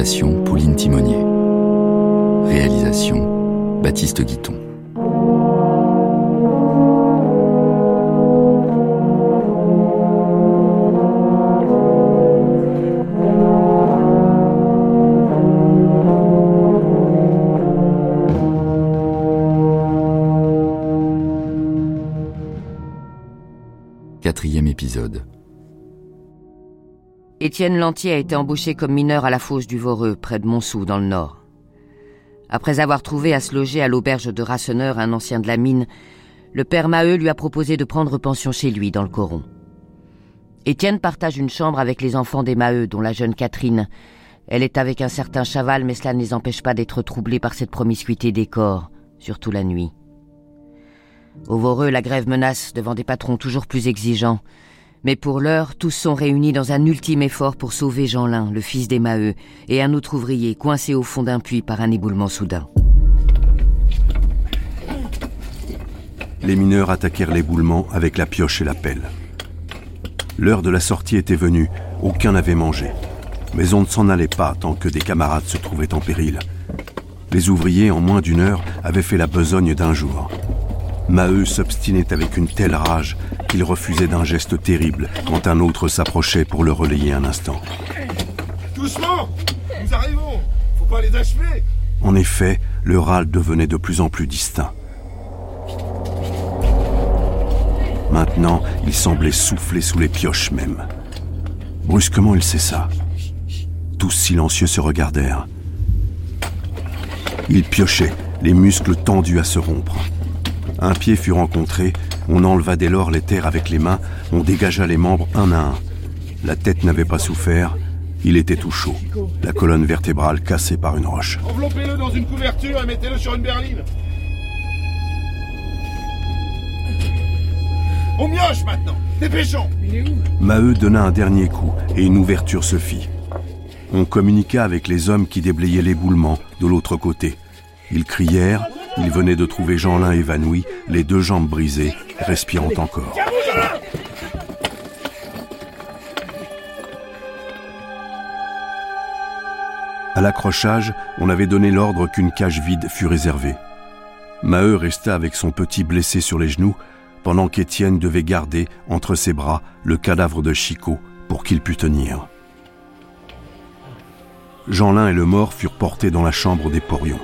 Adaptation Pauline Timonier. Réalisation Baptiste Guiton. Étienne Lantier a été embauché comme mineur à la fosse du Voreux, près de Montsou, dans le Nord. Après avoir trouvé à se loger à l'auberge de Rasseneur un ancien de la mine, le père Maheu lui a proposé de prendre pension chez lui, dans le Coron. Étienne partage une chambre avec les enfants des Maheu, dont la jeune Catherine. Elle est avec un certain Chaval, mais cela ne les empêche pas d'être troublés par cette promiscuité des corps, surtout la nuit. Au Voreux, la grève menace devant des patrons toujours plus exigeants. Mais pour l'heure, tous sont réunis dans un ultime effort pour sauver Jeanlin, le fils des Maheu, et un autre ouvrier coincé au fond d'un puits par un éboulement soudain. Les mineurs attaquèrent l'éboulement avec la pioche et la pelle. L'heure de la sortie était venue, aucun n'avait mangé. Mais on ne s'en allait pas tant que des camarades se trouvaient en péril. Les ouvriers, en moins d'une heure, avaient fait la besogne d'un jour. Maheu s'obstinait avec une telle rage qu'il refusait d'un geste terrible quand un autre s'approchait pour le relayer un instant. Doucement Nous arrivons Faut pas les achever En effet, le râle devenait de plus en plus distinct. Maintenant, il semblait souffler sous les pioches même. Brusquement, il cessa. Tous silencieux se regardèrent. Il piochait, les muscles tendus à se rompre. Un pied fut rencontré, on enleva dès lors les terres avec les mains, on dégagea les membres un à un. La tête n'avait pas souffert, il était tout chaud, la colonne vertébrale cassée par une roche. Enveloppez-le dans une couverture et mettez-le sur une berline. On mioche maintenant Dépêchons Maheu donna un dernier coup et une ouverture se fit. On communiqua avec les hommes qui déblayaient l'éboulement de l'autre côté. Ils crièrent, ils venaient de trouver Jeanlin évanoui, les deux jambes brisées, respirant encore. À l'accrochage, on avait donné l'ordre qu'une cage vide fût réservée. Maheu resta avec son petit blessé sur les genoux, pendant qu'Étienne devait garder entre ses bras le cadavre de Chicot pour qu'il pût tenir. Jeanlin et le mort furent portés dans la chambre des porions.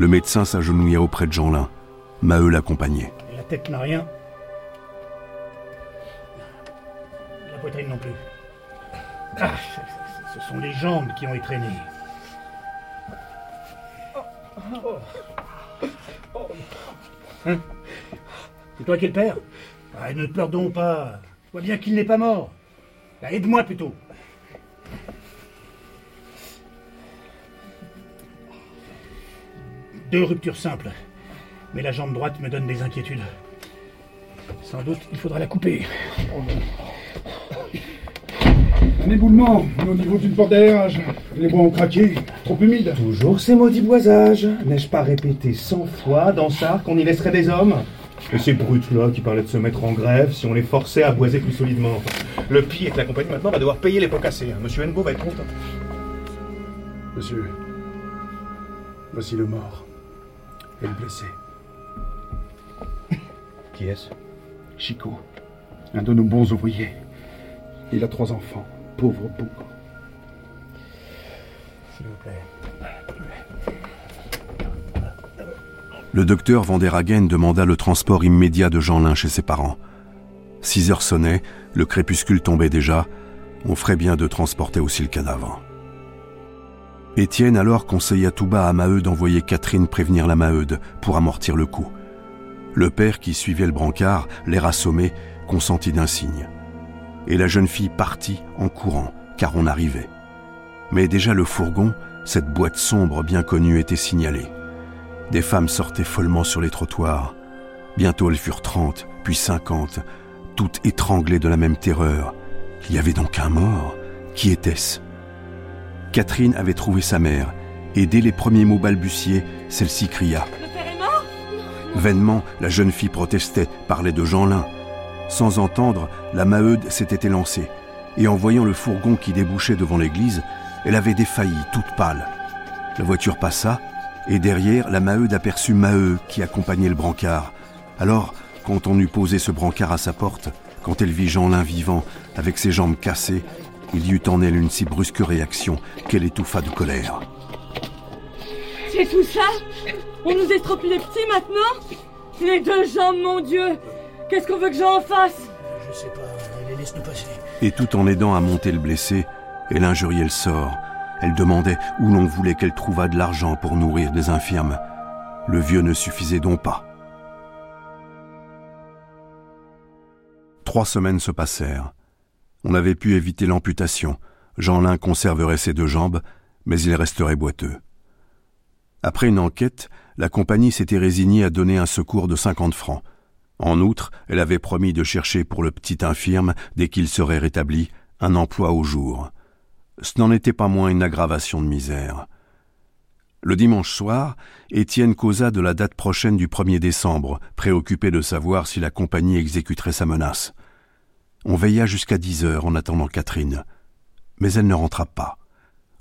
Le médecin s'agenouilla auprès de Jeanlin. Maheu l'accompagnait. La tête n'a rien. La poitrine non plus. Ah, ce sont les jambes qui ont étraîné. Hein C'est toi qui le père ah, Ne pleure donc pas. Je vois bien qu'il n'est pas mort. Aide-moi plutôt. Deux ruptures simples. Mais la jambe droite me donne des inquiétudes. Sans doute, il faudra la couper. Un éboulement au niveau d'une porte d'aérage. Les bois ont craqué, trop humide. Toujours ces maudits boisages. N'ai-je pas répété cent fois dans ça qu'on y laisserait des hommes? Et ces brutes-là qui parlaient de se mettre en grève si on les forçait à boiser plus solidement. Le pire est que la compagnie maintenant va devoir payer les pots cassés. hein. Monsieur Hennebeau va être content. Monsieur, voici le mort. Et le blessé. Qui est-ce? Chico, un de nos bons ouvriers. Il a trois enfants. Pauvre bougre. S'il vous plaît. Le docteur Vanderhagen demanda le transport immédiat de Jeanlin chez ses parents. Six heures sonnaient, le crépuscule tombait déjà, on ferait bien de transporter aussi le cadavre. Étienne alors conseilla tout bas à Maheu d'envoyer Catherine prévenir la Maheude pour amortir le coup. Le père qui suivait le brancard, l'air assommé, consentit d'un signe. Et la jeune fille partit en courant, car on arrivait. Mais déjà le fourgon, cette boîte sombre bien connue, était signalée. Des femmes sortaient follement sur les trottoirs. Bientôt elles furent trente, puis cinquante, toutes étranglées de la même terreur. Il y avait donc un mort. Qui était-ce? Catherine avait trouvé sa mère, et dès les premiers mots balbutiés, celle-ci cria. Le père est mort? Vainement, la jeune fille protestait, parlait de Jeanlin. Sans entendre, la Maheude s'était élancée. et en voyant le fourgon qui débouchait devant l'église, elle avait défailli, toute pâle. La voiture passa, et derrière, la Maheude aperçut Maheu qui accompagnait le brancard. Alors, quand on eut posé ce brancard à sa porte, quand elle vit Jeanlin vivant, avec ses jambes cassées, il y eut en elle une si brusque réaction qu'elle étouffa de colère. C'est tout ça On nous estropie les petits maintenant Les deux jambes, mon Dieu Qu'est-ce qu'on veut que j'en fasse Je sais pas, les laisse nous passer. Et tout en aidant à monter le blessé, elle injuriait le sort. Elle demandait où l'on voulait qu'elle trouvât de l'argent pour nourrir des infirmes. Le vieux ne suffisait donc pas. Trois semaines se passèrent. On avait pu éviter l'amputation. Jeanlin conserverait ses deux jambes, mais il resterait boiteux. Après une enquête, la compagnie s'était résignée à donner un secours de cinquante francs. En outre, elle avait promis de chercher pour le petit infirme, dès qu'il serait rétabli, un emploi au jour. Ce n'en était pas moins une aggravation de misère. Le dimanche soir, Étienne causa de la date prochaine du 1er décembre, préoccupé de savoir si la compagnie exécuterait sa menace. On veilla jusqu'à dix heures en attendant Catherine. Mais elle ne rentra pas.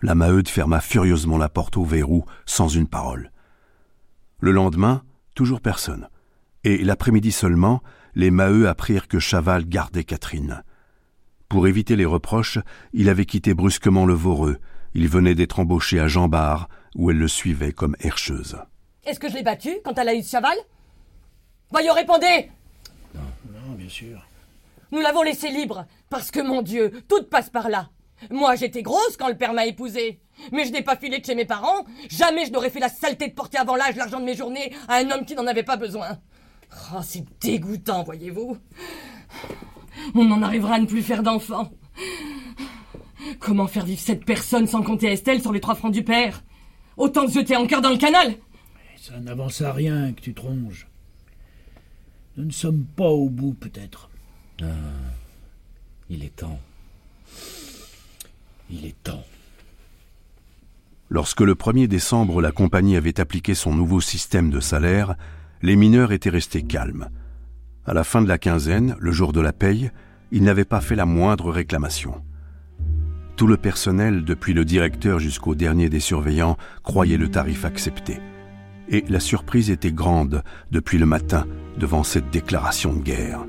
La Maheude ferma furieusement la porte au verrou, sans une parole. Le lendemain, toujours personne. Et l'après-midi seulement, les Maheux apprirent que Chaval gardait Catherine. Pour éviter les reproches, il avait quitté brusquement le Voreux. Il venait d'être embauché à Jean Bar, où elle le suivait comme herscheuse. Est-ce que je l'ai battue quand elle a eu ce chaval? Voyons, répondez Non, bien sûr. Nous l'avons laissé libre, parce que, mon Dieu, tout passe par là. Moi, j'étais grosse quand le père m'a épousée. Mais je n'ai pas filé de chez mes parents. Jamais je n'aurais fait la saleté de porter avant l'âge l'argent de mes journées à un homme qui n'en avait pas besoin. Oh, c'est dégoûtant, voyez-vous. On en arrivera à ne plus faire d'enfants. Comment faire vivre cette personne sans compter Estelle sur les trois francs du père? Autant se jeter en cœur dans le canal Ça n'avance à rien que tu tronges. Nous ne sommes pas au bout, peut-être. Ah, il est temps. Il est temps. Lorsque le 1er décembre la compagnie avait appliqué son nouveau système de salaire, les mineurs étaient restés calmes. À la fin de la quinzaine, le jour de la paye, ils n'avaient pas fait la moindre réclamation. Tout le personnel, depuis le directeur jusqu'au dernier des surveillants, croyait le tarif accepté. Et la surprise était grande depuis le matin devant cette déclaration de guerre.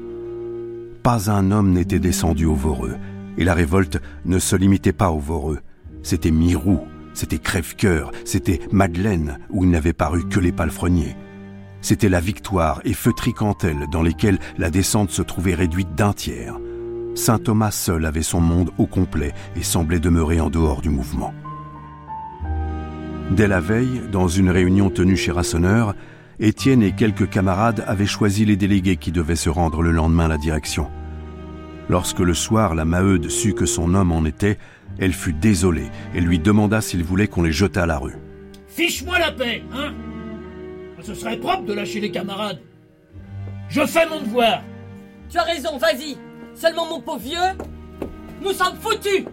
Pas un homme n'était descendu au Voreux, et la révolte ne se limitait pas au Voreux. C'était Mirou, c'était Crèvecoeur, c'était Madeleine, où il n'avait paru que les palefreniers. C'était la Victoire et Feutry-Cantel dans lesquels la descente se trouvait réduite d'un tiers. Saint Thomas seul avait son monde au complet et semblait demeurer en dehors du mouvement. Dès la veille, dans une réunion tenue chez Rasseneur, Étienne et quelques camarades avaient choisi les délégués qui devaient se rendre le lendemain à la direction. Lorsque le soir la Maheude sut que son homme en était, elle fut désolée et lui demanda s'il voulait qu'on les jetât à la rue. Fiche-moi la paix, hein Ce serait propre de lâcher les camarades. Je fais mon devoir. Tu as raison, vas-y. Seulement, mon pauvre vieux, nous sommes foutus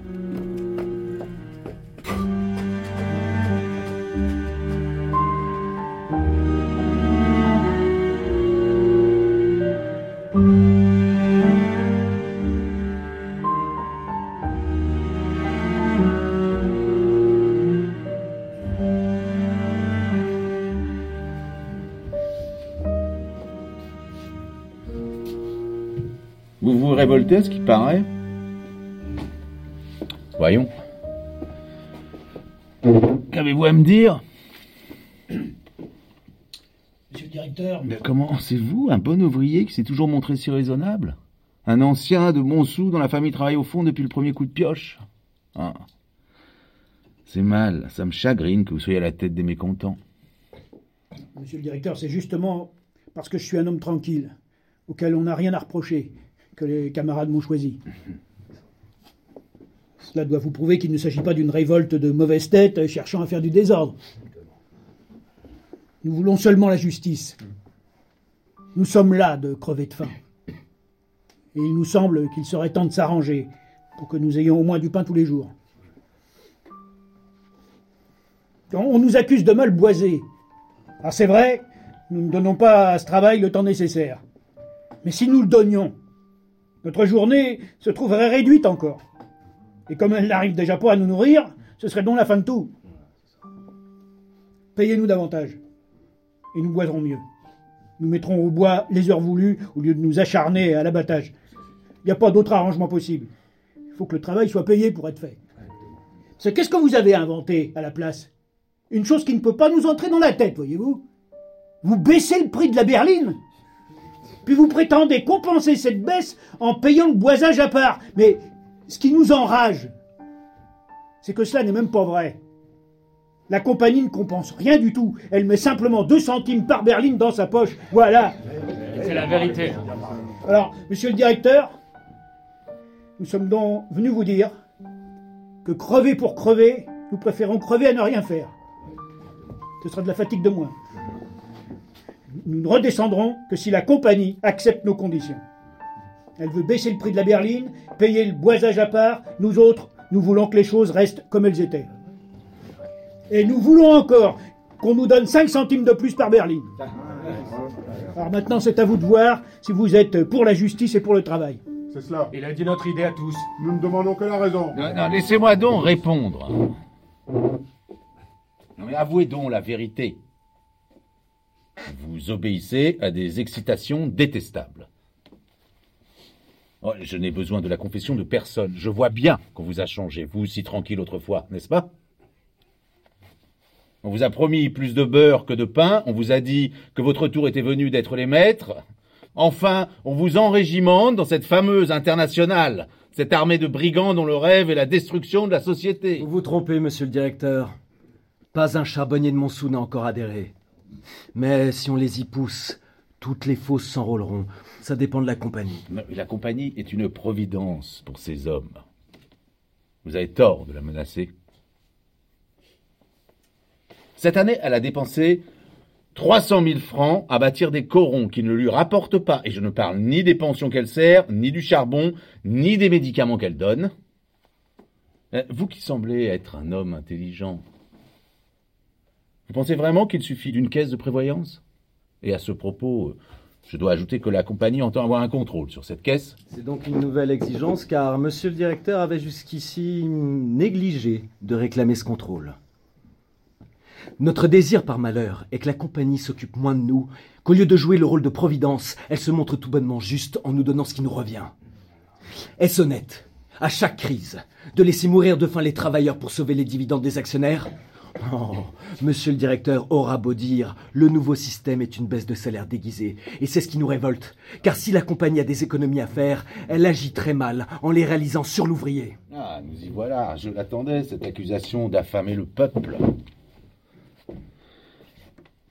Révoltez, ce qui paraît Voyons. Qu'avez-vous à me dire? Monsieur le directeur, Mais Comment C'est vous, un bon ouvrier qui s'est toujours montré si raisonnable? Un ancien de Montsou dont la famille travaille au fond depuis le premier coup de pioche? Ah. C'est mal, ça me chagrine que vous soyez à la tête des mécontents. monsieur le directeur, c'est justement parce que je suis un homme tranquille, auquel on n'a rien à reprocher, que les camarades m'ont choisi. Cela doit vous prouver qu'il ne s'agit pas d'une révolte de mauvaise tête cherchant à faire du désordre. Nous voulons seulement la justice. Nous sommes là de crever de faim. Et il nous semble qu'il serait temps de s'arranger pour que nous ayons au moins du pain tous les jours. On nous accuse de mal boisé. Ah, c'est vrai, nous ne donnons pas à ce travail le temps nécessaire. Mais si nous le donnions, notre journée se trouverait réduite encore. Et comme elle n'arrive déjà pas à nous nourrir, ce serait donc la fin de tout. Payez-nous davantage, et nous boiserons mieux. Nous mettrons au bois les heures voulues au lieu de nous acharner à l'abattage. Il n'y a pas d'autre arrangement possible. Il faut que le travail soit payé pour être fait. C'est qu'est-ce que vous avez inventé à la place? Une chose qui ne peut pas nous entrer dans la tête, voyez-vous? Vous baissez le prix de la berline? Puis vous prétendez compenser cette baisse en payant le boisage à part. Mais ce qui nous enrage, c'est que cela n'est même pas vrai. La compagnie ne compense rien du tout. Elle met simplement 2 centimes par berline dans sa poche. Voilà. C'est la vérité. Alors, monsieur le directeur, nous sommes donc venus vous dire que crever pour crever, nous préférons crever à ne rien faire. Ce sera de la fatigue de moins. Nous ne redescendrons que si la compagnie accepte nos conditions. Elle veut baisser le prix de la berline, payer le boisage à part. Nous autres, nous voulons que les choses restent comme elles étaient. Et nous voulons encore qu'on nous donne 5 centimes de plus par berline. Alors maintenant, c'est à vous de voir si vous êtes pour la justice et pour le travail. C'est cela. Il a dit notre idée à tous. Nous ne demandons que la raison. Non, non, laissez-moi donc répondre. Non, mais avouez donc la vérité. Vous obéissez à des excitations détestables. Oh, je n'ai besoin de la confession de personne. Je vois bien qu'on vous a changé, vous si tranquille autrefois, n'est-ce pas? On vous a promis plus de beurre que de pain, on vous a dit que votre tour était venu d'être les maîtres. Enfin, on vous enrégimente dans cette fameuse internationale, cette armée de brigands dont le rêve est la destruction de la société. Vous vous trompez, monsieur le directeur. Pas un charbonnier de Montsou n'a encore adhéré. Mais si on les y pousse, toutes les fausses s'enrôleront. Ça dépend de la compagnie. La compagnie est une providence pour ces hommes. Vous avez tort de la menacer. Cette année, elle a dépensé 300 000 francs à bâtir des corons qui ne lui rapportent pas, et je ne parle ni des pensions qu'elle sert, ni du charbon, ni des médicaments qu'elle donne. Euh, Vous qui semblez être un homme intelligent, vous pensez vraiment qu'il suffit d'une caisse de prévoyance? Et à ce propos, euh, je dois ajouter que la compagnie entend avoir un contrôle sur cette caisse. C'est donc une nouvelle exigence car monsieur le directeur avait jusqu'ici négligé de réclamer ce contrôle. Notre désir par malheur est que la compagnie s'occupe moins de nous, qu'au lieu de jouer le rôle de providence, elle se montre tout bonnement juste en nous donnant ce qui nous revient. Est-ce honnête, à chaque crise, de laisser mourir de faim les travailleurs pour sauver les dividendes des actionnaires? Oh, monsieur le directeur aura beau dire, le nouveau système est une baisse de salaire déguisée, et c'est ce qui nous révolte, car si la compagnie a des économies à faire, elle agit très mal en les réalisant sur l'ouvrier. Ah, nous y voilà. Je l'attendais, cette accusation d'affamer le peuple.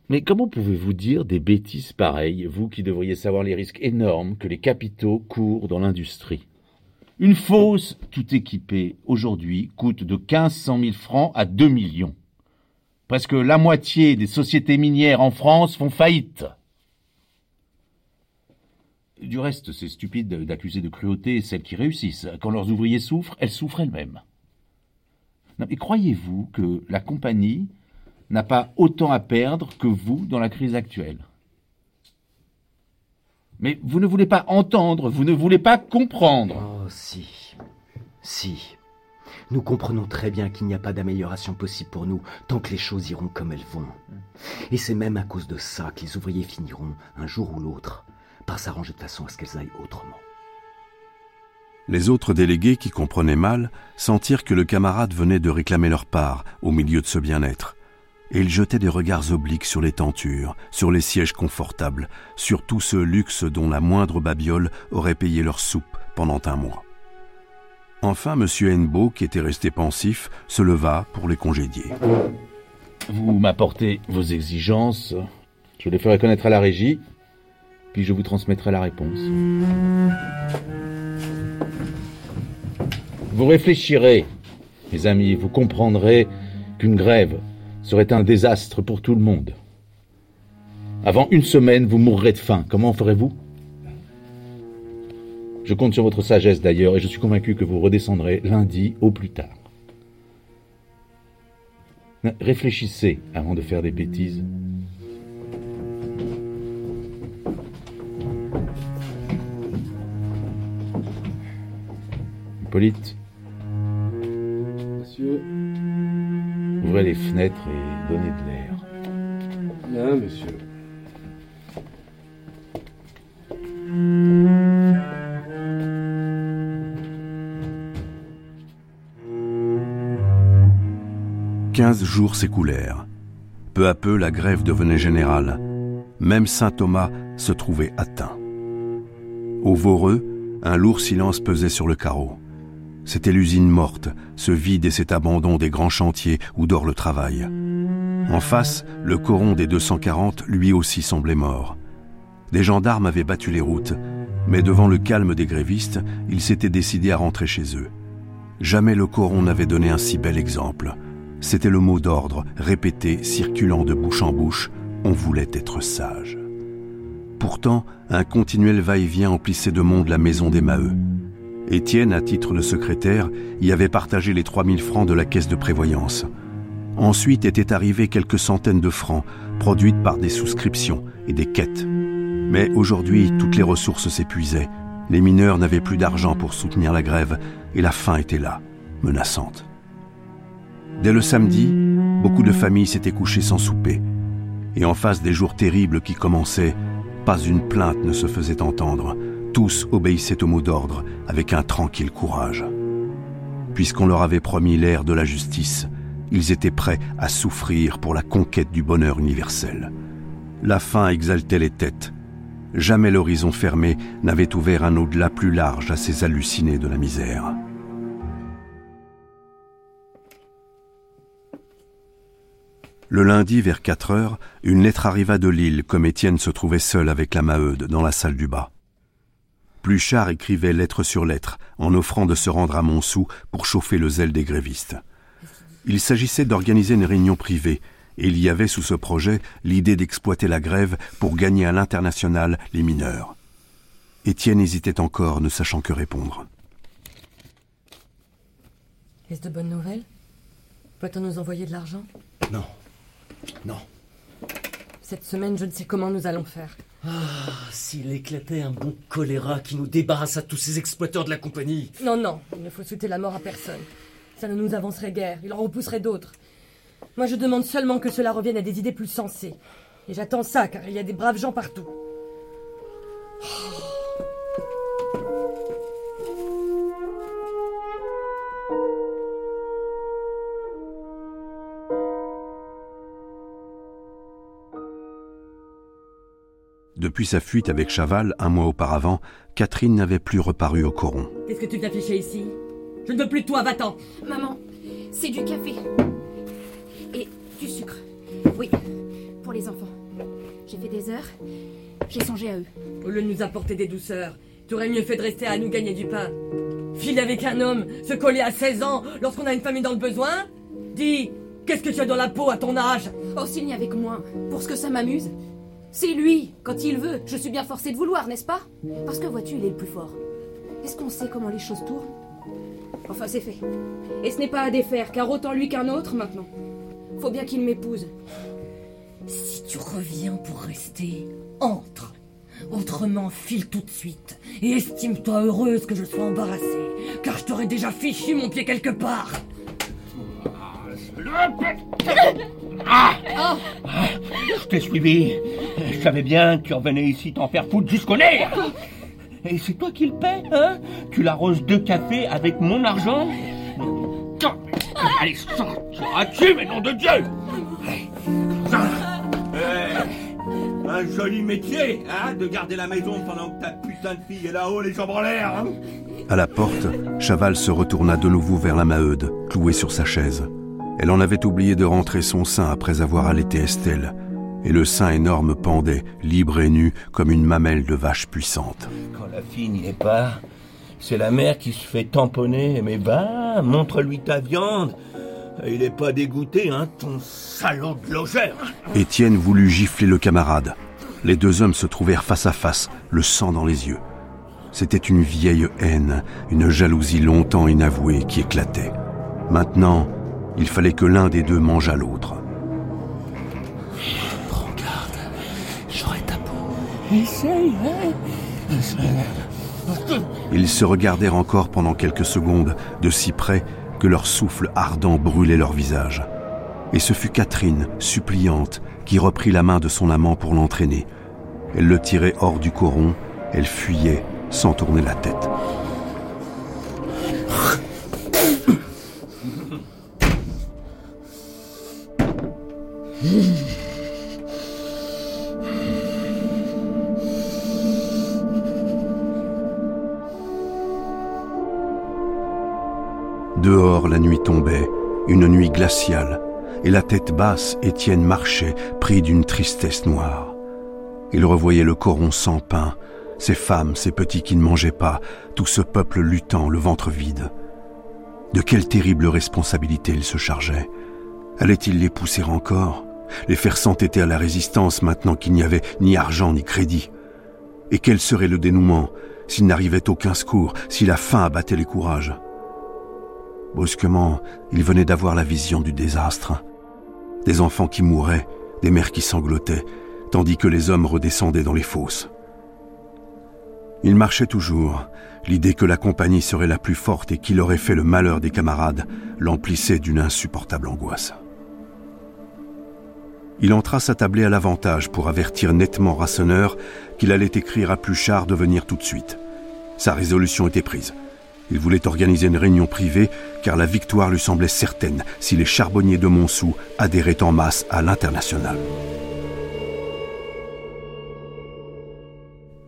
Mais comment pouvez-vous dire des bêtises pareilles, vous qui devriez savoir les risques énormes que les capitaux courent dans l'industrie? Une fosse tout équipée, aujourd'hui, coûte de 1500 000 francs à 2 millions. Presque la moitié des sociétés minières en France font faillite. Du reste, c'est stupide d'accuser de cruauté celles qui réussissent. Quand leurs ouvriers souffrent, elles souffrent elles-mêmes. Non, mais croyez-vous que la compagnie n'a pas autant à perdre que vous dans la crise actuelle? Mais vous ne voulez pas entendre, vous ne voulez pas comprendre. Oh, si. Si. Nous comprenons très bien qu'il n'y a pas d'amélioration possible pour nous tant que les choses iront comme elles vont. Et c'est même à cause de ça que les ouvriers finiront, un jour ou l'autre, par s'arranger de façon à ce qu'elles aillent autrement. Les autres délégués qui comprenaient mal sentirent que le camarade venait de réclamer leur part au milieu de ce bien-être. Et ils jetaient des regards obliques sur les tentures, sur les sièges confortables, sur tout ce luxe dont la moindre babiole aurait payé leur soupe pendant un mois. Enfin, M. Hennebeau, qui était resté pensif, se leva pour les congédier. Vous m'apportez vos exigences, je les ferai connaître à la régie, puis je vous transmettrai la réponse. Vous réfléchirez, mes amis, vous comprendrez qu'une grève serait un désastre pour tout le monde. Avant une semaine, vous mourrez de faim. Comment ferez-vous? Je compte sur votre sagesse d'ailleurs, et je suis convaincu que vous redescendrez lundi au plus tard. Réfléchissez avant de faire des bêtises. Hippolyte, monsieur. Ouvrez les fenêtres et donnez de l'air. Bien, monsieur. Quinze jours s'écoulèrent. Peu à peu, la grève devenait générale. Même saint Thomas se trouvait atteint. Au Voreux, un lourd silence pesait sur le carreau. C'était l'usine morte, ce vide et cet abandon des grands chantiers où dort le travail. En face, le coron des 240 lui aussi semblait mort. Des gendarmes avaient battu les routes, mais devant le calme des grévistes, ils s'étaient décidés à rentrer chez eux. Jamais le coron n'avait donné un si bel exemple. C'était le mot d'ordre, répété, circulant de bouche en bouche, on voulait être sage. Pourtant, un continuel va-et-vient emplissait de monde la maison des Maheux. Étienne, à titre de secrétaire, y avait partagé les 3000 francs de la caisse de prévoyance. Ensuite étaient arrivés quelques centaines de francs, produites par des souscriptions et des quêtes. Mais aujourd'hui, toutes les ressources s'épuisaient. Les mineurs n'avaient plus d'argent pour soutenir la grève et la faim était là, menaçante. Dès le samedi, beaucoup de familles s'étaient couchées sans souper. Et en face des jours terribles qui commençaient, pas une plainte ne se faisait entendre. Tous obéissaient au mot d'ordre avec un tranquille courage. Puisqu'on leur avait promis l'ère de la justice, ils étaient prêts à souffrir pour la conquête du bonheur universel. La faim exaltait les têtes. Jamais l'horizon fermé n'avait ouvert un au-delà plus large à ces hallucinés de la misère. Le lundi, vers 4 heures, une lettre arriva de Lille, comme Étienne se trouvait seul avec la Maheude dans la salle du bas. Pluchart écrivait lettre sur lettre, en offrant de se rendre à Montsou pour chauffer le zèle des grévistes. Il s'agissait d'organiser une réunion privée, et il y avait sous ce projet l'idée d'exploiter la grève pour gagner à l'international les mineurs. Étienne hésitait encore, ne sachant que répondre. Est-ce de bonnes nouvelles? Peut-on nous envoyer de l'argent? Non. Non. Cette semaine, je ne sais comment nous allons faire. Ah, s'il éclatait un bon choléra qui nous débarrasse à tous ces exploiteurs de la compagnie. Non, non, il ne faut souhaiter la mort à personne. Ça ne nous avancerait guère, il en repousserait d'autres. Moi, je demande seulement que cela revienne à des idées plus sensées. Et j'attends ça, car il y a des braves gens partout. Depuis sa fuite avec Chaval, un mois auparavant, Catherine n'avait plus reparu au coron. Qu'est-ce que tu viens ficher ici? Je ne veux plus de toi, va-t'en Maman, c'est du café. Et du sucre. Oui, pour les enfants. J'ai fait des heures. J'ai songé à eux. Au lieu de nous apporter des douceurs, tu aurais mieux fait de rester à nous gagner du pain. Filer avec un homme, se coller à 16 ans lorsqu'on a une famille dans le besoin Dis, qu'est-ce que tu as dans la peau à ton âge? Oh, s'il n'y avait que moi, pour ce que ça m'amuse. C'est lui, quand il veut. Je suis bien forcée de vouloir, n'est-ce pas? Parce que vois-tu, il est le plus fort. Est-ce qu'on sait comment les choses tournent? Enfin, c'est fait. Et ce n'est pas à défaire, car autant lui qu'un autre maintenant. Faut bien qu'il m'épouse. Si tu reviens pour rester, entre. Autrement, file tout de suite. Et estime-toi heureuse que je sois embarrassée, car je t'aurais déjà fichu mon pied quelque part. Ah Je t'ai suivi. Savais bien que tu revenais ici t'en faire foutre jusqu'au nez. Et c'est toi qui le paies, hein? Tu l'arroses de café avec mon argent? Allez, sors Seras-tu, mais nom de Dieu! Eh, Un joli métier, hein De garder la maison pendant que ta putain de fille est là-haut, les jambes en l'air, hein. À la porte, Chaval se retourna de nouveau vers la Maheude, clouée sur sa chaise. Elle en avait oublié de rentrer son sein après avoir allaité Estelle, et le sein énorme pendait, libre et nu, comme une mamelle de vache puissante. Quand la fille n'y est pas, c'est la mère qui se fait tamponner. Mais bah, montre-lui ta viande. Il est pas dégoûté, hein, ton salaud de logeur. Étienne voulut gifler le camarade. Les deux hommes se trouvèrent face à face, le sang dans les yeux. C'était une vieille haine, une jalousie longtemps inavouée qui éclatait. Maintenant, il fallait que l'un des deux mangeât l'autre. Ils se regardèrent encore pendant quelques secondes, de si près que leur souffle ardent brûlait leur visage. Et ce fut Catherine, suppliante, qui reprit la main de son amant pour l'entraîner. Elle le tirait hors du coron, elle fuyait sans tourner la tête. Dehors, la nuit tombait, une nuit glaciale, et la tête basse, Étienne marchait, pris d'une tristesse noire. Il revoyait le coron sans pain, ces femmes, ces petits qui ne mangeaient pas, tout ce peuple luttant, le ventre vide. De quelle terrible responsabilité il se chargeait Allait-il les pousser encore Les faire s'entêter à la résistance maintenant qu'il n'y avait ni argent ni crédit? Et quel serait le dénouement s'il n'arrivait aucun secours, si la faim abattait les courages? Brusquement, il venait d'avoir la vision du désastre. Des enfants qui mouraient, des mères qui sanglotaient, tandis que les hommes redescendaient dans les fosses. Il marchait toujours. L'idée que la compagnie serait la plus forte et qu'il aurait fait le malheur des camarades l'emplissait d'une insupportable angoisse. Il entra s'attabler à l'avantage pour avertir nettement Rasseneur qu'il allait écrire à Pluchart de venir tout de suite. Sa résolution était prise. Il voulait organiser une réunion privée car la victoire lui semblait certaine si les charbonniers de Montsou adhéraient en masse à l'international.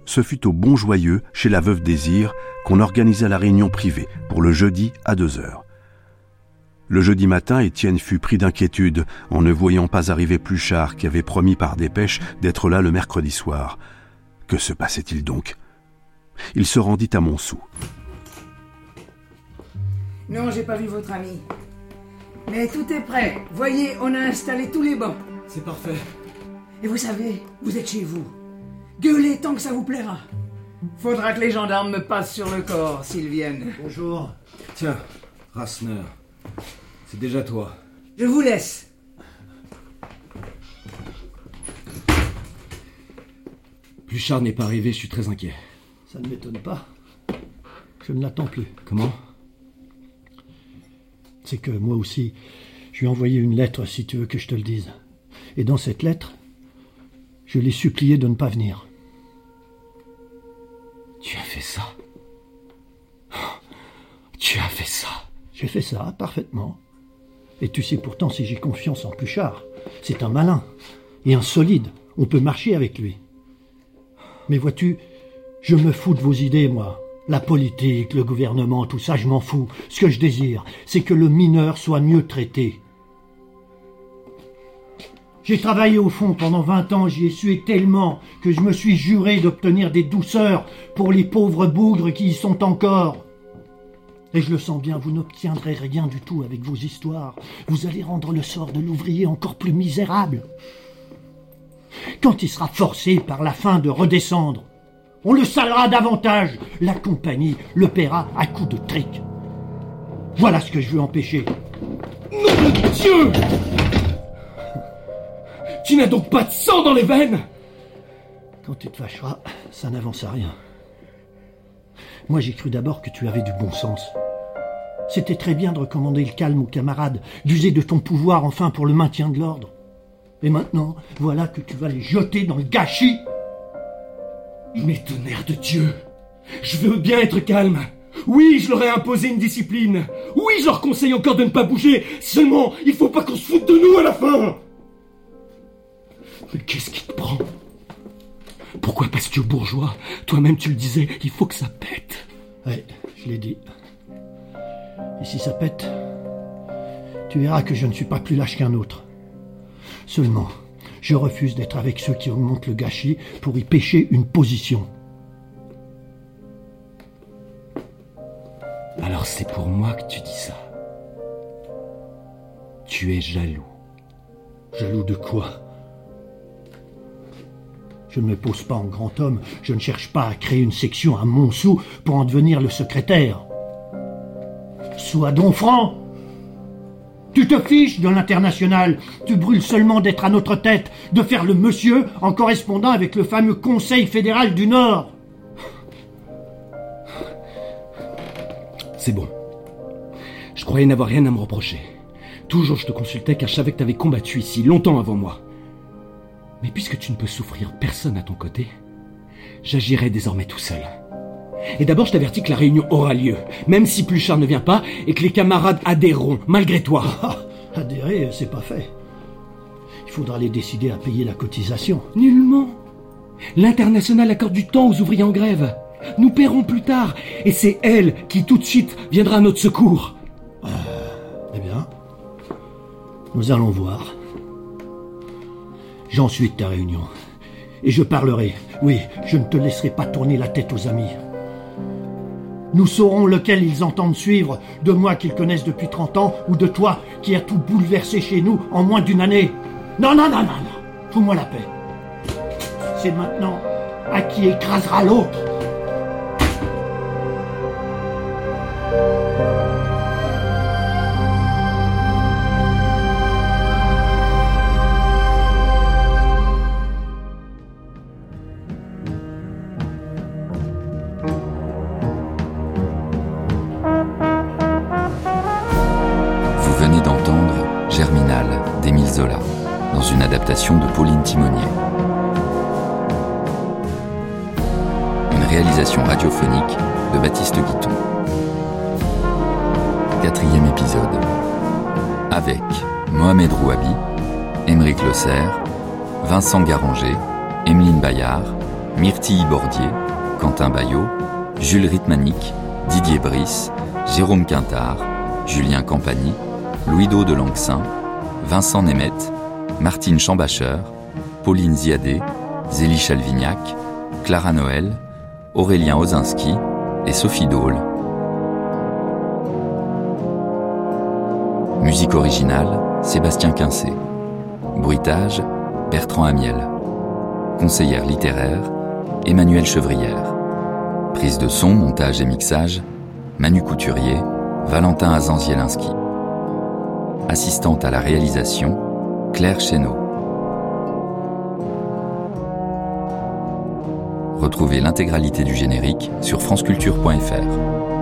Ce fut au Bon Joyeux, chez la veuve Désir, qu'on organisa la réunion privée pour le jeudi à deux heures. Le jeudi matin, Étienne fut pris d'inquiétude en ne voyant pas arriver Pluchart qui avait promis par dépêche d'être là le mercredi soir. Que se passait-il donc? Il se rendit à Montsou. Non, j'ai pas vu votre ami. Mais tout est prêt. Voyez, on a installé tous les bancs. C'est parfait. Et vous savez, vous êtes chez vous. Gueulez tant que ça vous plaira. Faudra que les gendarmes me passent sur le corps s'ils viennent. Bonjour. Tiens, Rasner. C'est déjà toi. Je vous laisse. Pluchard n'est pas arrivé, je suis très inquiet. Ça ne m'étonne pas. Je ne l'attends plus. Comment? C'est que moi aussi, je lui ai envoyé une lettre, si tu veux que je te le dise. Et dans cette lettre, je l'ai supplié de ne pas venir. Tu as fait ça Tu as fait ça J'ai fait ça, parfaitement. Et tu sais pourtant si j'ai confiance en Pluchard. C'est un malin et un solide. On peut marcher avec lui. Mais vois-tu, je me fous de vos idées, moi. La politique, le gouvernement, tout ça, je m'en fous. Ce que je désire, c'est que le mineur soit mieux traité. J'ai travaillé au fond pendant vingt ans, j'y ai sué tellement que je me suis juré d'obtenir des douceurs pour les pauvres bougres qui y sont encore. Et je le sens bien, vous n'obtiendrez rien du tout avec vos histoires. Vous allez rendre le sort de l'ouvrier encore plus misérable. Quand il sera forcé par la faim de redescendre, on le salera davantage. La compagnie le paiera à coups de trick. Voilà ce que je veux empêcher. Nom de Dieu Tu n'as donc pas de sang dans les veines? Quand tu te fâcheras, ça n'avance à rien. Moi, j'ai cru d'abord que tu avais du bon sens. C'était très bien de recommander le calme aux camarades, d'user de ton pouvoir enfin pour le maintien de l'ordre. Et maintenant, voilà que tu vas les jeter dans le gâchis. Mais tonnerre de Dieu Je veux bien être calme. Oui, je leur ai imposé une discipline. Oui, je leur conseille encore de ne pas bouger. Seulement, il faut pas qu'on se foute de nous à la fin. Mais qu'est-ce qui te prend? Pourquoi Parce que bourgeois, toi-même tu le disais, il faut que ça pète. Ouais, je l'ai dit. Et si ça pète, tu verras que je ne suis pas plus lâche qu'un autre. Seulement, je refuse d'être avec ceux qui augmentent le gâchis pour y pêcher une position. Alors c'est pour moi que tu dis ça. Tu es jaloux. Jaloux de quoi? Je ne me pose pas en grand homme, je ne cherche pas à créer une section à Montsou pour en devenir le secrétaire. Sois donc franc tu te fiches de l'international. Tu brûles seulement d'être à notre tête, de faire le monsieur en correspondant avec le fameux Conseil fédéral du Nord. C'est bon. Je croyais n'avoir rien à me reprocher. Toujours je te consultais car je savais que t'avais combattu ici, longtemps avant moi. Mais puisque tu ne peux souffrir personne à ton côté, j'agirai désormais tout seul. Et d'abord, je t'avertis que la réunion aura lieu, même si Pluchard ne vient pas, et que les camarades adhéreront, malgré toi. Ah, adhérer, c'est pas fait. Il faudra les décider à payer la cotisation. Nullement. L'international accorde du temps aux ouvriers en grève. Nous paierons plus tard, et c'est elle qui tout de suite viendra à notre secours. Eh bien, nous allons voir. J'en suis de ta réunion. Et je parlerai. Oui, je ne te laisserai pas tourner la tête aux amis. Nous saurons lequel ils entendent suivre, de moi qu'ils connaissent depuis 30 ans, ou de toi qui as tout bouleversé chez nous en moins d'une année. Non, non, non, non, non. Fous-moi la paix. C'est maintenant à qui écrasera l'autre. De Baptiste Guiton. Quatrième épisode. Avec Mohamed Rouabi, Émeric Le Vincent Garanger, Emeline Bayard, Myrtille Bordier, Quentin Bayot, Jules Ritmanik, Didier Brice, Jérôme Quintard, Julien Campagny, Louis-Do de Langsin, Vincent Nemeth, Martine Chambacher, Pauline Ziadé, Zélie Chalvignac, Clara Noël, Aurélien Ozinski et Sophie Dole. Musique originale, Sébastien Quincé. Bruitage, Bertrand Amiel. Conseillère littéraire, Emmanuel Chevrière. Prise de son, montage et mixage, Manu Couturier, Valentin Azanzielinski. Assistante à la réalisation, Claire Chéneau. Retrouvez l'intégralité du générique sur franceculture.fr.